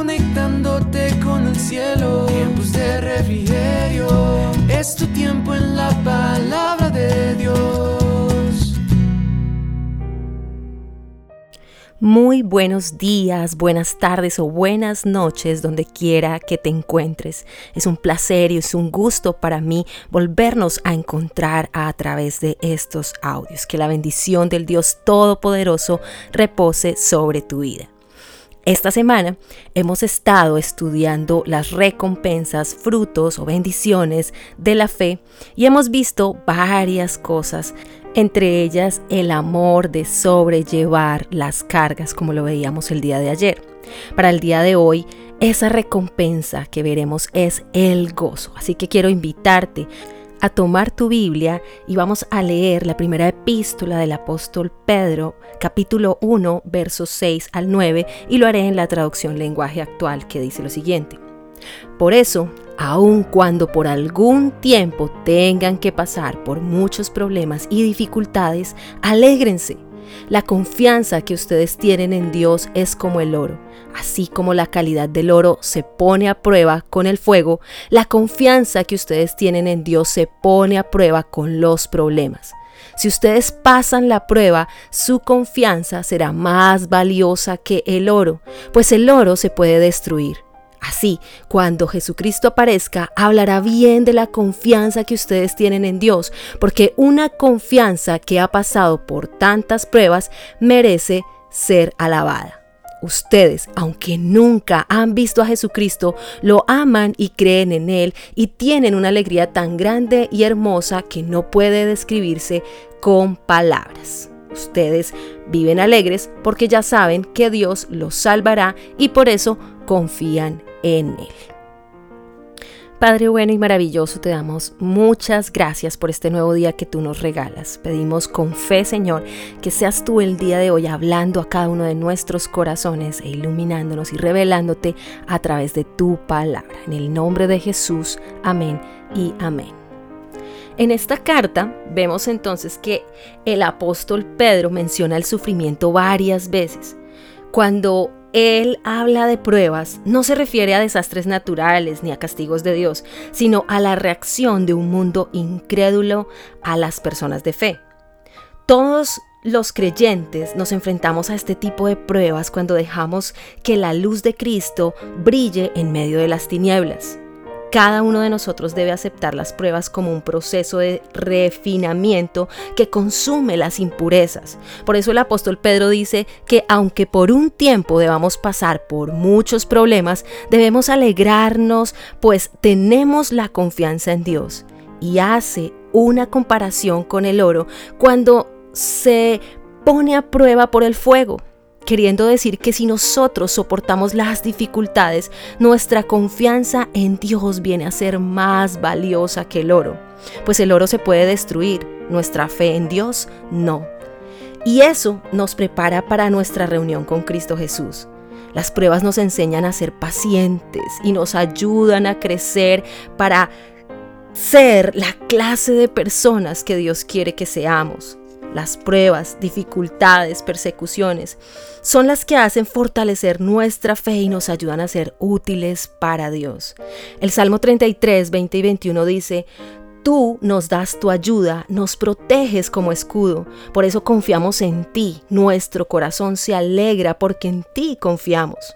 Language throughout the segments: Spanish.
conectándote con el cielo. Tiempos de refrigerio, es tu tiempo en la palabra de Dios. Muy buenos días, buenas tardes o buenas noches donde quiera que te encuentres. Es un placer y es un gusto para mí volvernos a encontrar a través de estos audios. Que la bendición del Dios Todopoderoso repose sobre tu vida. Esta semana hemos estado estudiando las recompensas, frutos o bendiciones de la fe y hemos visto varias cosas entre ellas el amor de sobrellevar las cargas, como lo veíamos el día de ayer. Para el día de hoy, esa recompensa que veremos es el gozo. Así que quiero invitarte a tomar tu Biblia y vamos a leer la primera epístola del apóstol Pedro, capítulo 1, versos 6 al 9, y lo haré en la traducción lenguaje actual que dice lo siguiente. Por eso, aun cuando por algún tiempo tengan que pasar por muchos problemas y dificultades, alégrense. La confianza que ustedes tienen en Dios es como el oro. Así como la calidad del oro se pone a prueba con el fuego, la confianza que ustedes tienen en Dios se pone a prueba con los problemas. Si ustedes pasan la prueba, su confianza será más valiosa que el oro, pues el oro se puede destruir Así, cuando Jesucristo aparezca, hablará bien de la confianza que ustedes tienen en Dios, porque una confianza que ha pasado por tantas pruebas merece ser alabada. Ustedes, aunque nunca han visto a Jesucristo, lo aman y creen en Él y tienen una alegría tan grande y hermosa que no puede describirse con palabras. Ustedes viven alegres porque ya saben que Dios los salvará y por eso confían en Él. Padre bueno y maravilloso, te damos muchas gracias por este nuevo día que tú nos regalas. Pedimos con fe, Señor, que seas tú el día de hoy hablando a cada uno de nuestros corazones e iluminándonos y revelándote a través de tu palabra. En el nombre de Jesús, amén y amén. En esta carta vemos entonces que el apóstol Pedro menciona el sufrimiento varias veces. Cuando él habla de pruebas, no se refiere a desastres naturales ni a castigos de Dios, sino a la reacción de un mundo incrédulo a las personas de fe. Todos los creyentes nos enfrentamos a este tipo de pruebas cuando dejamos que la luz de Cristo brille en medio de las tinieblas. Cada uno de nosotros debe aceptar las pruebas como un proceso de refinamiento que consume las impurezas. Por eso el apóstol Pedro dice que aunque por un tiempo debamos pasar por muchos problemas, debemos alegrarnos, pues tenemos la confianza en Dios. Y hace una comparación con el oro cuando se pone a prueba por el fuego queriendo decir que si nosotros soportamos las dificultades, nuestra confianza en Dios viene a ser más valiosa que el oro, pues el oro se puede destruir, nuestra fe en Dios no. Y eso nos prepara para nuestra reunión con Cristo Jesús. Las pruebas nos enseñan a ser pacientes y nos ayudan a crecer para ser la clase de personas que Dios quiere que seamos. Las pruebas, dificultades, persecuciones son las que hacen fortalecer nuestra fe y nos ayudan a ser útiles para Dios. El Salmo 33, 20 y 21 dice, Tú nos das tu ayuda, nos proteges como escudo. Por eso confiamos en ti. Nuestro corazón se alegra porque en ti confiamos.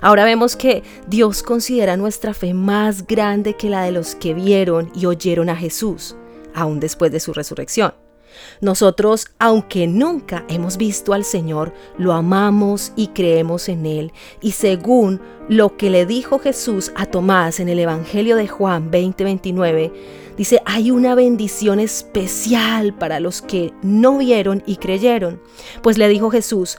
Ahora vemos que Dios considera nuestra fe más grande que la de los que vieron y oyeron a Jesús, aún después de su resurrección. Nosotros, aunque nunca hemos visto al Señor, lo amamos y creemos en Él. Y según lo que le dijo Jesús a Tomás en el Evangelio de Juan 20:29, dice, hay una bendición especial para los que no vieron y creyeron. Pues le dijo Jesús,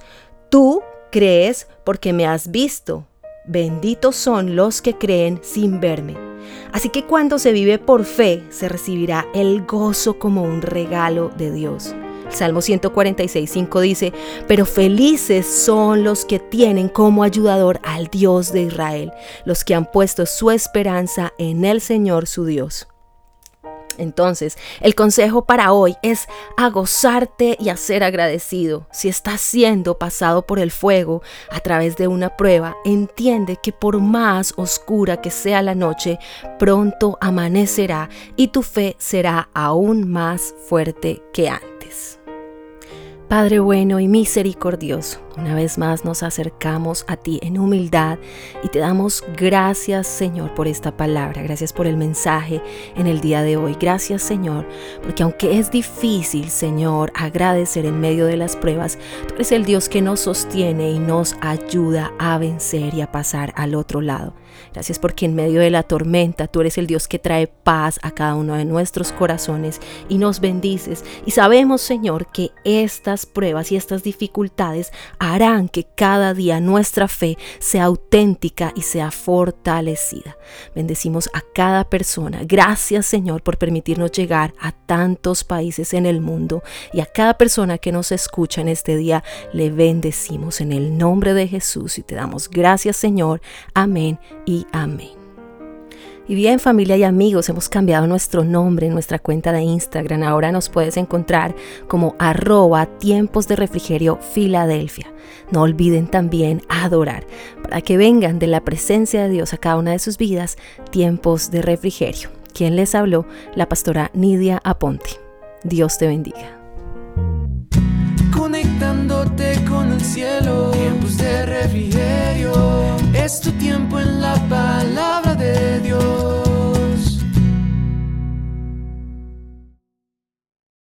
tú crees porque me has visto. Benditos son los que creen sin verme. Así que cuando se vive por fe, se recibirá el gozo como un regalo de Dios. El Salmo 146.5 dice, pero felices son los que tienen como ayudador al Dios de Israel, los que han puesto su esperanza en el Señor su Dios. Entonces, el consejo para hoy es a gozarte y a ser agradecido. Si estás siendo pasado por el fuego a través de una prueba, entiende que por más oscura que sea la noche, pronto amanecerá y tu fe será aún más fuerte que antes. Padre bueno y misericordioso, una vez más nos acercamos a ti en humildad y te damos gracias Señor por esta palabra, gracias por el mensaje en el día de hoy, gracias Señor, porque aunque es difícil Señor agradecer en medio de las pruebas, tú eres el Dios que nos sostiene y nos ayuda a vencer y a pasar al otro lado. Gracias porque en medio de la tormenta tú eres el Dios que trae paz a cada uno de nuestros corazones y nos bendices. Y sabemos, Señor, que estas pruebas y estas dificultades harán que cada día nuestra fe sea auténtica y sea fortalecida. Bendecimos a cada persona. Gracias, Señor, por permitirnos llegar a tantos países en el mundo y a cada persona que nos escucha en este día le bendecimos en el nombre de Jesús y te damos gracias, Señor. Amén y amén. Y bien familia y amigos, hemos cambiado nuestro nombre en nuestra cuenta de Instagram. Ahora nos puedes encontrar como arroba tiempos de refrigerio Filadelfia. No olviden también adorar para que vengan de la presencia de Dios a cada una de sus vidas tiempos de refrigerio. Quien les habló, la pastora Nidia Aponte. Dios te bendiga. Conectándote con el cielo, tiempos de refrigerio, es tu tiempo en la paz